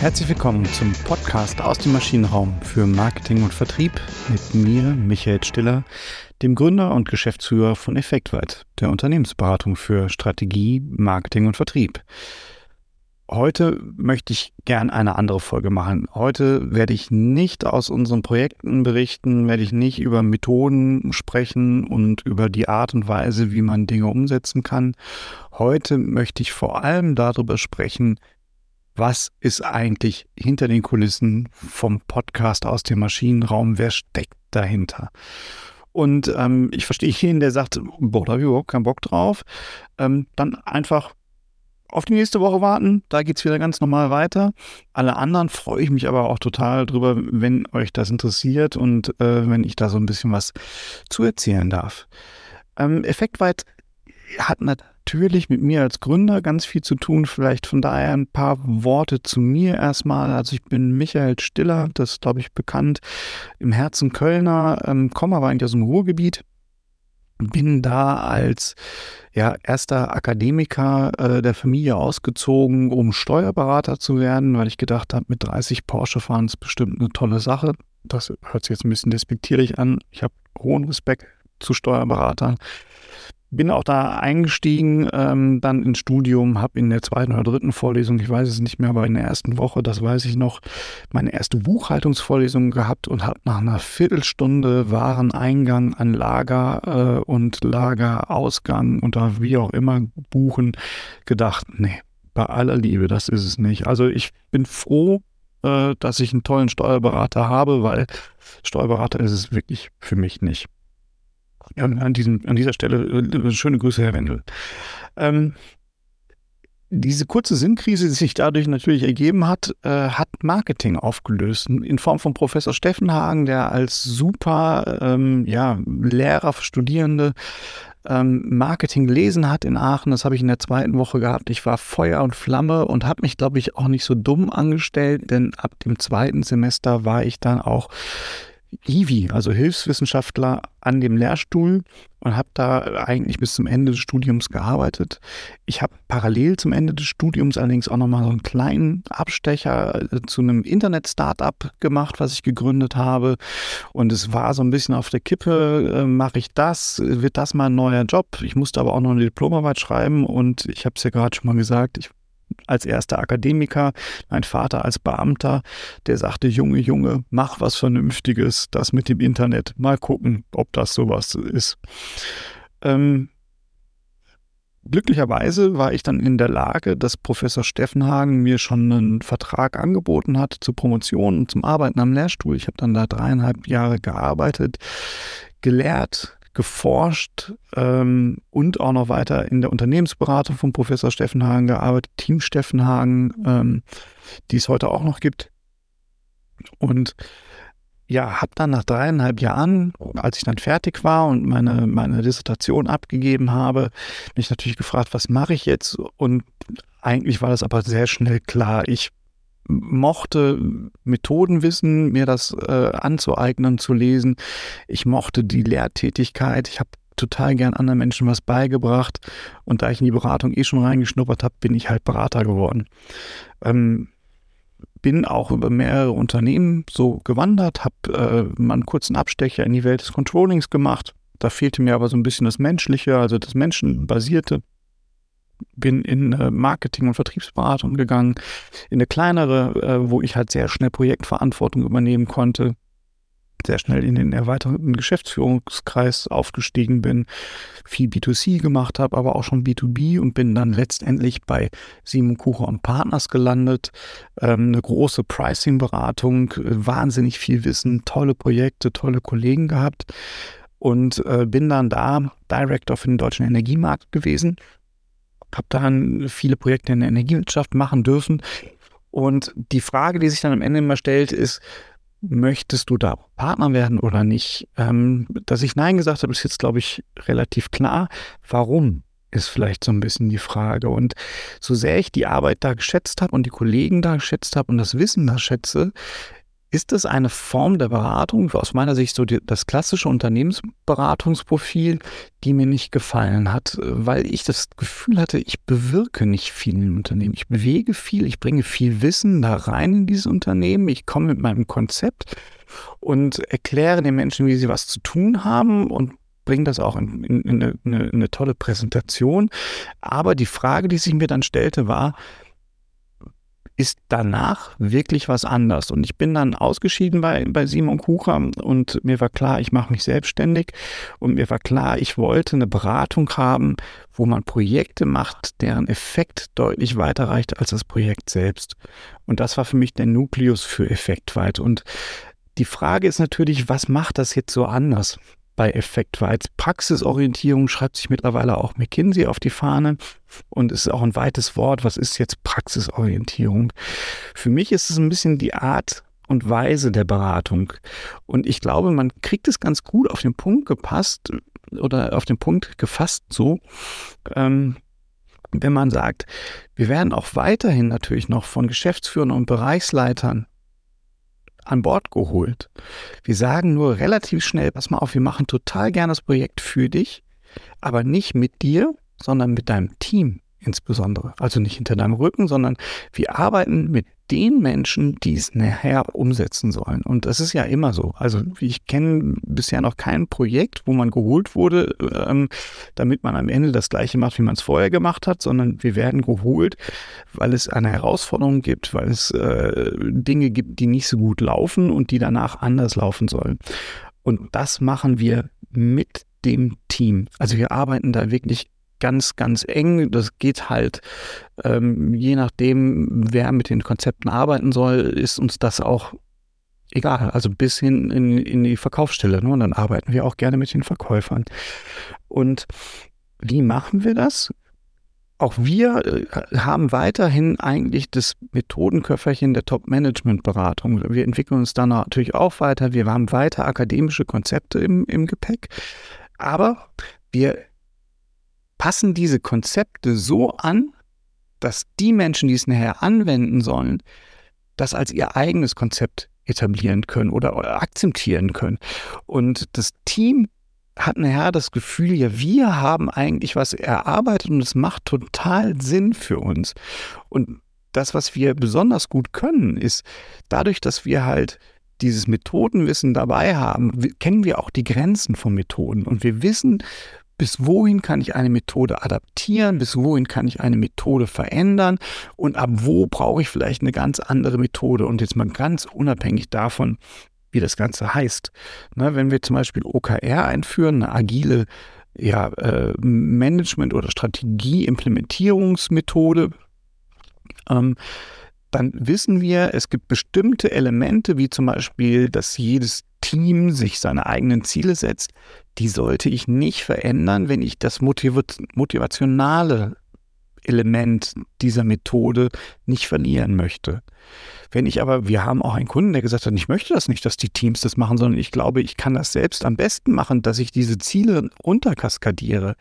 Herzlich willkommen zum Podcast aus dem Maschinenraum für Marketing und Vertrieb mit mir, Michael Stiller, dem Gründer und Geschäftsführer von Effektweit, der Unternehmensberatung für Strategie, Marketing und Vertrieb. Heute möchte ich gern eine andere Folge machen. Heute werde ich nicht aus unseren Projekten berichten, werde ich nicht über Methoden sprechen und über die Art und Weise, wie man Dinge umsetzen kann. Heute möchte ich vor allem darüber sprechen, was ist eigentlich hinter den Kulissen vom Podcast aus dem Maschinenraum, wer steckt dahinter. Und ähm, ich verstehe jeden, der sagt, boah, da habe ich überhaupt keinen Bock drauf. Ähm, dann einfach auf die nächste Woche warten. Da geht es wieder ganz normal weiter. Alle anderen freue ich mich aber auch total drüber, wenn euch das interessiert und äh, wenn ich da so ein bisschen was zu erzählen darf. Ähm, Effektweit hat natürlich mit mir als Gründer ganz viel zu tun. Vielleicht von daher ein paar Worte zu mir erstmal. Also ich bin Michael Stiller, das ist, glaube ich, bekannt, im Herzen Kölner, ähm, komme aber eigentlich aus dem Ruhrgebiet bin da als ja, erster Akademiker äh, der Familie ausgezogen, um Steuerberater zu werden, weil ich gedacht habe, mit 30 Porsche fahren ist bestimmt eine tolle Sache. Das hört sich jetzt ein bisschen despektierlich an. Ich habe hohen Respekt zu Steuerberatern bin auch da eingestiegen, ähm, dann ins Studium, habe in der zweiten oder dritten Vorlesung, ich weiß es nicht mehr, aber in der ersten Woche, das weiß ich noch, meine erste Buchhaltungsvorlesung gehabt und habe nach einer Viertelstunde Wareneingang an Lager äh, und Lagerausgang und da wie auch immer buchen gedacht, nee, bei aller Liebe, das ist es nicht. Also ich bin froh, äh, dass ich einen tollen Steuerberater habe, weil Steuerberater ist es wirklich für mich nicht. An, diesem, an dieser Stelle äh, schöne Grüße, Herr Wendel. Ähm, diese kurze Sinnkrise, die sich dadurch natürlich ergeben hat, äh, hat Marketing aufgelöst. In Form von Professor Steffenhagen, der als super ähm, ja, Lehrer für Studierende ähm, Marketing gelesen hat in Aachen. Das habe ich in der zweiten Woche gehabt. Ich war Feuer und Flamme und habe mich, glaube ich, auch nicht so dumm angestellt, denn ab dem zweiten Semester war ich dann auch IVI, also Hilfswissenschaftler an dem Lehrstuhl und habe da eigentlich bis zum Ende des Studiums gearbeitet. Ich habe parallel zum Ende des Studiums allerdings auch nochmal so einen kleinen Abstecher äh, zu einem Internet-Startup gemacht, was ich gegründet habe. Und es war so ein bisschen auf der Kippe, äh, mache ich das, wird das mal ein neuer Job? Ich musste aber auch noch eine Diplomarbeit schreiben und ich habe es ja gerade schon mal gesagt, ich als erster Akademiker, mein Vater als Beamter, der sagte, Junge, Junge, mach was Vernünftiges, das mit dem Internet, mal gucken, ob das sowas ist. Ähm, glücklicherweise war ich dann in der Lage, dass Professor Steffenhagen mir schon einen Vertrag angeboten hat zur Promotion und zum Arbeiten am Lehrstuhl. Ich habe dann da dreieinhalb Jahre gearbeitet, gelehrt, geforscht ähm, und auch noch weiter in der Unternehmensberatung von Professor Steffenhagen gearbeitet, Team Steffenhagen, ähm, die es heute auch noch gibt. Und ja, habe dann nach dreieinhalb Jahren, als ich dann fertig war und meine, meine Dissertation abgegeben habe, mich natürlich gefragt, was mache ich jetzt? Und eigentlich war das aber sehr schnell klar. Ich mochte Methodenwissen, mir das äh, anzueignen, zu lesen. Ich mochte die Lehrtätigkeit. Ich habe total gern anderen Menschen was beigebracht. Und da ich in die Beratung eh schon reingeschnuppert habe, bin ich halt Berater geworden. Ähm, bin auch über mehrere Unternehmen so gewandert, habe äh, mal einen kurzen Abstecher in die Welt des Controllings gemacht. Da fehlte mir aber so ein bisschen das Menschliche, also das Menschenbasierte bin in äh, Marketing- und Vertriebsberatung gegangen, in eine kleinere, äh, wo ich halt sehr schnell Projektverantwortung übernehmen konnte, sehr schnell in den erweiterten Geschäftsführungskreis aufgestiegen bin, viel B2C gemacht habe, aber auch schon B2B und bin dann letztendlich bei Simon Kucher und Partners gelandet. Ähm, eine große Pricing-Beratung, wahnsinnig viel Wissen, tolle Projekte, tolle Kollegen gehabt und äh, bin dann da Director für den deutschen Energiemarkt gewesen habe dann viele Projekte in der Energiewirtschaft machen dürfen. Und die Frage, die sich dann am Ende immer stellt, ist, möchtest du da Partner werden oder nicht? Ähm, dass ich Nein gesagt habe, ist jetzt, glaube ich, relativ klar. Warum? Ist vielleicht so ein bisschen die Frage. Und so sehr ich die Arbeit da geschätzt habe und die Kollegen da geschätzt habe und das Wissen da schätze, ist das eine Form der Beratung, aus meiner Sicht so die, das klassische Unternehmensberatungsprofil, die mir nicht gefallen hat, weil ich das Gefühl hatte, ich bewirke nicht viel im Unternehmen. Ich bewege viel, ich bringe viel Wissen da rein in dieses Unternehmen, ich komme mit meinem Konzept und erkläre den Menschen, wie sie was zu tun haben und bringe das auch in, in, in, eine, in eine tolle Präsentation. Aber die Frage, die sich mir dann stellte, war, ist danach wirklich was anders. Und ich bin dann ausgeschieden bei, bei Simon Kucher und mir war klar, ich mache mich selbstständig und mir war klar, ich wollte eine Beratung haben, wo man Projekte macht, deren Effekt deutlich weiter reicht als das Projekt selbst. Und das war für mich der Nukleus für Effektweit. Und die Frage ist natürlich, was macht das jetzt so anders? Bei Effekt, weil als Praxisorientierung schreibt sich mittlerweile auch McKinsey auf die Fahne und ist auch ein weites Wort. Was ist jetzt Praxisorientierung? Für mich ist es ein bisschen die Art und Weise der Beratung. Und ich glaube, man kriegt es ganz gut auf den Punkt gepasst oder auf den Punkt gefasst so, ähm, wenn man sagt, wir werden auch weiterhin natürlich noch von Geschäftsführern und Bereichsleitern an Bord geholt. Wir sagen nur relativ schnell, pass mal auf, wir machen total gerne das Projekt für dich, aber nicht mit dir, sondern mit deinem Team insbesondere. Also nicht hinter deinem Rücken, sondern wir arbeiten mit den Menschen, die es nachher umsetzen sollen. Und das ist ja immer so. Also ich kenne bisher noch kein Projekt, wo man geholt wurde, ähm, damit man am Ende das gleiche macht, wie man es vorher gemacht hat, sondern wir werden geholt, weil es eine Herausforderung gibt, weil es äh, Dinge gibt, die nicht so gut laufen und die danach anders laufen sollen. Und das machen wir mit dem Team. Also wir arbeiten da wirklich ganz, ganz eng. Das geht halt, ähm, je nachdem, wer mit den Konzepten arbeiten soll, ist uns das auch egal. Also bis hin in, in die Verkaufsstelle. Ne? Und dann arbeiten wir auch gerne mit den Verkäufern. Und wie machen wir das? Auch wir äh, haben weiterhin eigentlich das Methodenköfferchen der Top-Management-Beratung. Wir entwickeln uns da natürlich auch weiter. Wir haben weiter akademische Konzepte im, im Gepäck. Aber wir passen diese Konzepte so an, dass die Menschen, die es nachher anwenden sollen, das als ihr eigenes Konzept etablieren können oder akzeptieren können. Und das Team hat nachher das Gefühl, ja, wir haben eigentlich was erarbeitet und es macht total Sinn für uns. Und das, was wir besonders gut können, ist dadurch, dass wir halt dieses Methodenwissen dabei haben, kennen wir auch die Grenzen von Methoden und wir wissen, bis wohin kann ich eine Methode adaptieren, bis wohin kann ich eine Methode verändern und ab wo brauche ich vielleicht eine ganz andere Methode. Und jetzt mal ganz unabhängig davon, wie das Ganze heißt. Ne, wenn wir zum Beispiel OKR einführen, eine agile ja, äh, Management- oder Strategie-Implementierungsmethode, ähm, dann wissen wir, es gibt bestimmte Elemente, wie zum Beispiel, dass jedes Team sich seine eigenen Ziele setzt, die sollte ich nicht verändern, wenn ich das motivationale Element dieser Methode nicht verlieren möchte. Wenn ich aber, wir haben auch einen Kunden, der gesagt hat, ich möchte das nicht, dass die Teams das machen, sondern ich glaube, ich kann das selbst am besten machen, dass ich diese Ziele unterkaskadiere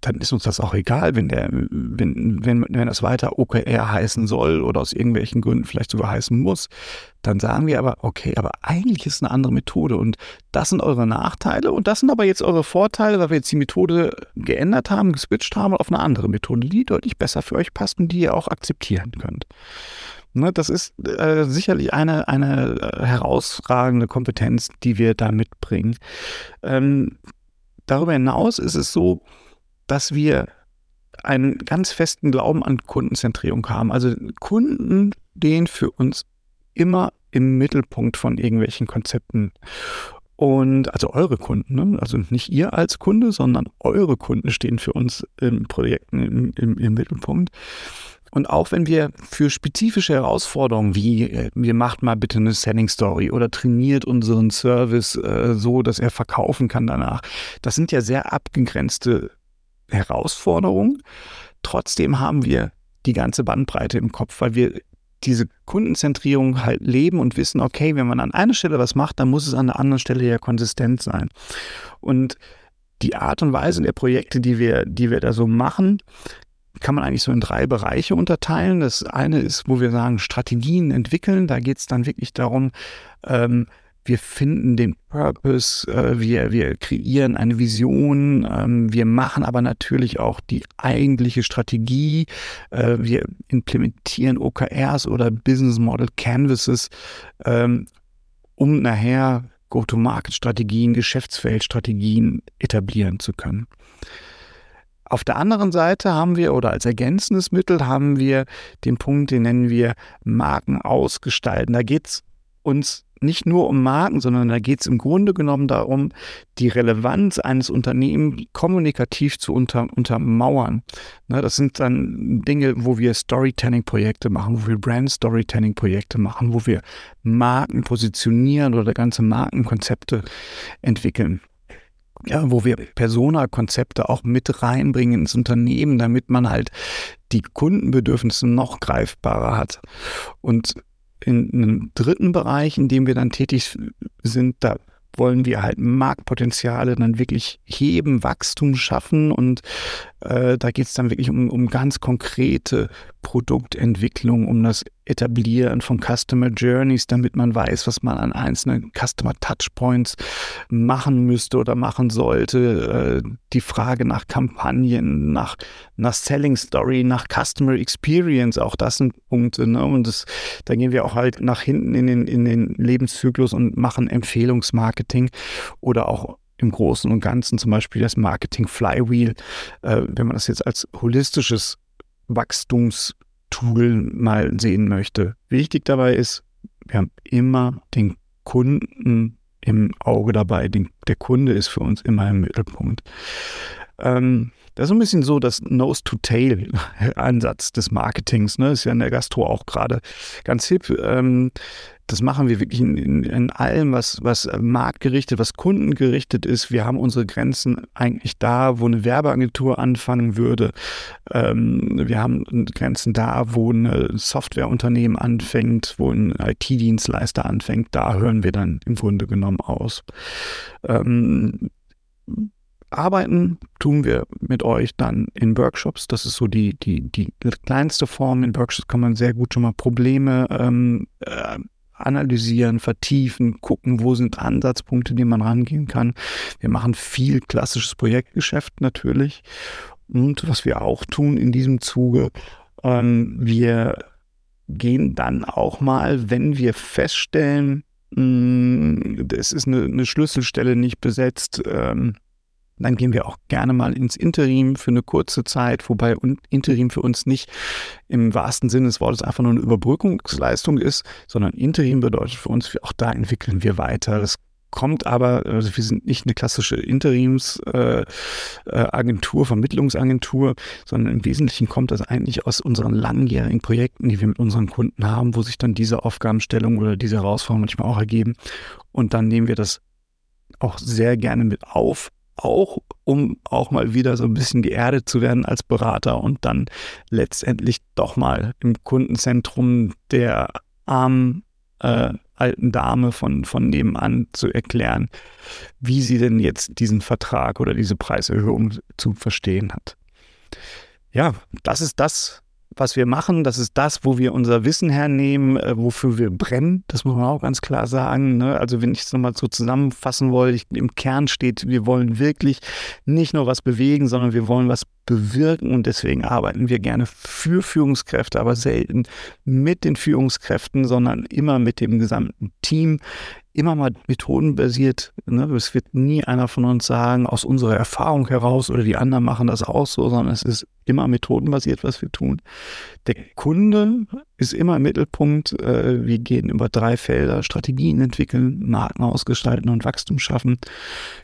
dann ist uns das auch egal, wenn der, wenn, wenn, wenn das weiter OKR heißen soll oder aus irgendwelchen Gründen vielleicht sogar heißen muss, dann sagen wir aber, okay, aber eigentlich ist eine andere Methode und das sind eure Nachteile und das sind aber jetzt eure Vorteile, weil wir jetzt die Methode geändert haben, geswitcht haben auf eine andere Methode, die deutlich besser für euch passt und die ihr auch akzeptieren könnt. Ne, das ist äh, sicherlich eine, eine äh, herausragende Kompetenz, die wir da mitbringen. Ähm, darüber hinaus ist es so, wir einen ganz festen Glauben an Kundenzentrierung haben. Also Kunden stehen für uns immer im Mittelpunkt von irgendwelchen Konzepten. Und also eure Kunden, ne? also nicht ihr als Kunde, sondern eure Kunden stehen für uns in Projekten im, im, im Mittelpunkt. Und auch wenn wir für spezifische Herausforderungen wie, äh, wir macht mal bitte eine Selling Story oder trainiert unseren Service äh, so, dass er verkaufen kann danach, das sind ja sehr abgegrenzte Herausforderung. Trotzdem haben wir die ganze Bandbreite im Kopf, weil wir diese Kundenzentrierung halt leben und wissen, okay, wenn man an einer Stelle was macht, dann muss es an der anderen Stelle ja konsistent sein. Und die Art und Weise der Projekte, die wir, die wir da so machen, kann man eigentlich so in drei Bereiche unterteilen. Das eine ist, wo wir sagen, Strategien entwickeln. Da geht es dann wirklich darum, ähm, wir finden den Purpose, äh, wir, wir kreieren eine Vision, ähm, wir machen aber natürlich auch die eigentliche Strategie, äh, wir implementieren OKRs oder Business Model Canvases, ähm, um nachher Go-to-Market-Strategien, Geschäftsfeldstrategien etablieren zu können. Auf der anderen Seite haben wir oder als ergänzendes Mittel haben wir den Punkt, den nennen wir Marken ausgestalten. Da geht es uns nicht nur um Marken, sondern da geht es im Grunde genommen darum, die Relevanz eines Unternehmens kommunikativ zu unter, untermauern. Ne, das sind dann Dinge, wo wir Storytelling-Projekte machen, wo wir Brand-Storytelling-Projekte machen, wo wir Marken positionieren oder ganze Markenkonzepte entwickeln. Ja, wo wir Persona-Konzepte auch mit reinbringen ins Unternehmen, damit man halt die Kundenbedürfnisse noch greifbarer hat. Und in einem dritten Bereich, in dem wir dann tätig sind, da wollen wir halt Marktpotenziale dann wirklich heben, Wachstum schaffen und äh, da geht es dann wirklich um, um ganz konkrete Produktentwicklung, um das Etablieren von Customer Journeys, damit man weiß, was man an einzelnen Customer Touchpoints machen müsste oder machen sollte. Äh, die Frage nach Kampagnen, nach, nach Selling Story, nach Customer Experience, auch das sind Punkte. Ne? Und das, da gehen wir auch halt nach hinten in den, in den Lebenszyklus und machen Empfehlungsmarketing oder auch im Großen und Ganzen zum Beispiel das Marketing Flywheel, äh, wenn man das jetzt als holistisches Wachstumstool mal sehen möchte. Wichtig dabei ist, wir haben immer den Kunden im Auge dabei. Den, der Kunde ist für uns immer im Mittelpunkt. Ähm, das ist ein bisschen so das Nose-to-Tail-Ansatz des Marketings. Ne? Ist ja in der Gastro auch gerade ganz hip. Ähm, das machen wir wirklich in, in, in, allem, was, was marktgerichtet, was kundengerichtet ist. Wir haben unsere Grenzen eigentlich da, wo eine Werbeagentur anfangen würde. Ähm, wir haben Grenzen da, wo ein Softwareunternehmen anfängt, wo ein IT-Dienstleister anfängt. Da hören wir dann im Grunde genommen aus. Ähm, arbeiten tun wir mit euch dann in Workshops. Das ist so die, die, die kleinste Form. In Workshops kann man sehr gut schon mal Probleme ähm, äh, analysieren, vertiefen, gucken, wo sind Ansatzpunkte, die man rangehen kann. Wir machen viel klassisches Projektgeschäft natürlich. Und was wir auch tun in diesem Zuge, ähm, wir gehen dann auch mal, wenn wir feststellen, es ist eine, eine, Schlüsselstelle nicht besetzt, ähm, dann gehen wir auch gerne mal ins Interim für eine kurze Zeit, wobei Interim für uns nicht im wahrsten Sinne des Wortes einfach nur eine Überbrückungsleistung ist, sondern Interim bedeutet für uns, auch da entwickeln wir weiter. Das kommt aber, also wir sind nicht eine klassische Interimsagentur, äh, äh, Vermittlungsagentur, sondern im Wesentlichen kommt das eigentlich aus unseren langjährigen Projekten, die wir mit unseren Kunden haben, wo sich dann diese Aufgabenstellung oder diese Herausforderungen manchmal auch ergeben. Und dann nehmen wir das auch sehr gerne mit auf auch, um auch mal wieder so ein bisschen geerdet zu werden als Berater und dann letztendlich doch mal im Kundenzentrum der armen äh, alten Dame von, von nebenan zu erklären, wie sie denn jetzt diesen Vertrag oder diese Preiserhöhung zu verstehen hat. Ja, das ist das, was wir machen. Das ist das, wo wir unser Wissen hernehmen, äh, wofür wir brennen. Das muss man auch ganz klar sagen. Ne? Also wenn ich es nochmal so zusammenfassen wollte, im Kern steht, wir wollen wirklich nicht nur was bewegen, sondern wir wollen was bewirken und deswegen arbeiten wir gerne für Führungskräfte, aber selten mit den Führungskräften, sondern immer mit dem gesamten Team, immer mal methodenbasiert. Ne? Es wird nie einer von uns sagen, aus unserer Erfahrung heraus oder die anderen machen das auch so, sondern es ist immer methodenbasiert, was wir tun. Der Kunde ist immer im Mittelpunkt. Äh, wir gehen über drei Felder, Strategien entwickeln, Marken ausgestalten und Wachstum schaffen.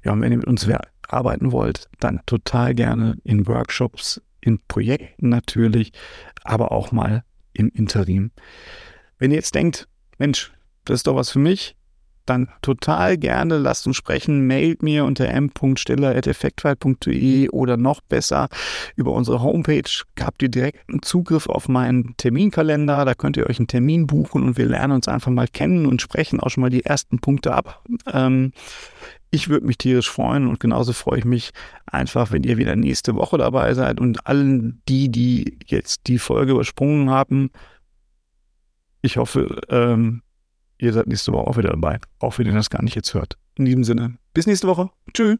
Ja, und wenn ihr mit uns arbeiten wollt, dann total gerne in Workshops, in Projekten natürlich, aber auch mal im Interim. Wenn ihr jetzt denkt, Mensch, das ist doch was für mich, dann total gerne lasst uns sprechen. Mailt mir unter m.stiller.effektweit.de oder noch besser über unsere Homepage habt ihr direkten Zugriff auf meinen Terminkalender. Da könnt ihr euch einen Termin buchen und wir lernen uns einfach mal kennen und sprechen auch schon mal die ersten Punkte ab. Ähm, Ich würde mich tierisch freuen und genauso freue ich mich einfach, wenn ihr wieder nächste Woche dabei seid und allen die, die jetzt die Folge übersprungen haben, ich hoffe, ähm, ihr seid nächste Woche auch wieder dabei, auch wenn ihr das gar nicht jetzt hört. In diesem Sinne, bis nächste Woche. Tschüss.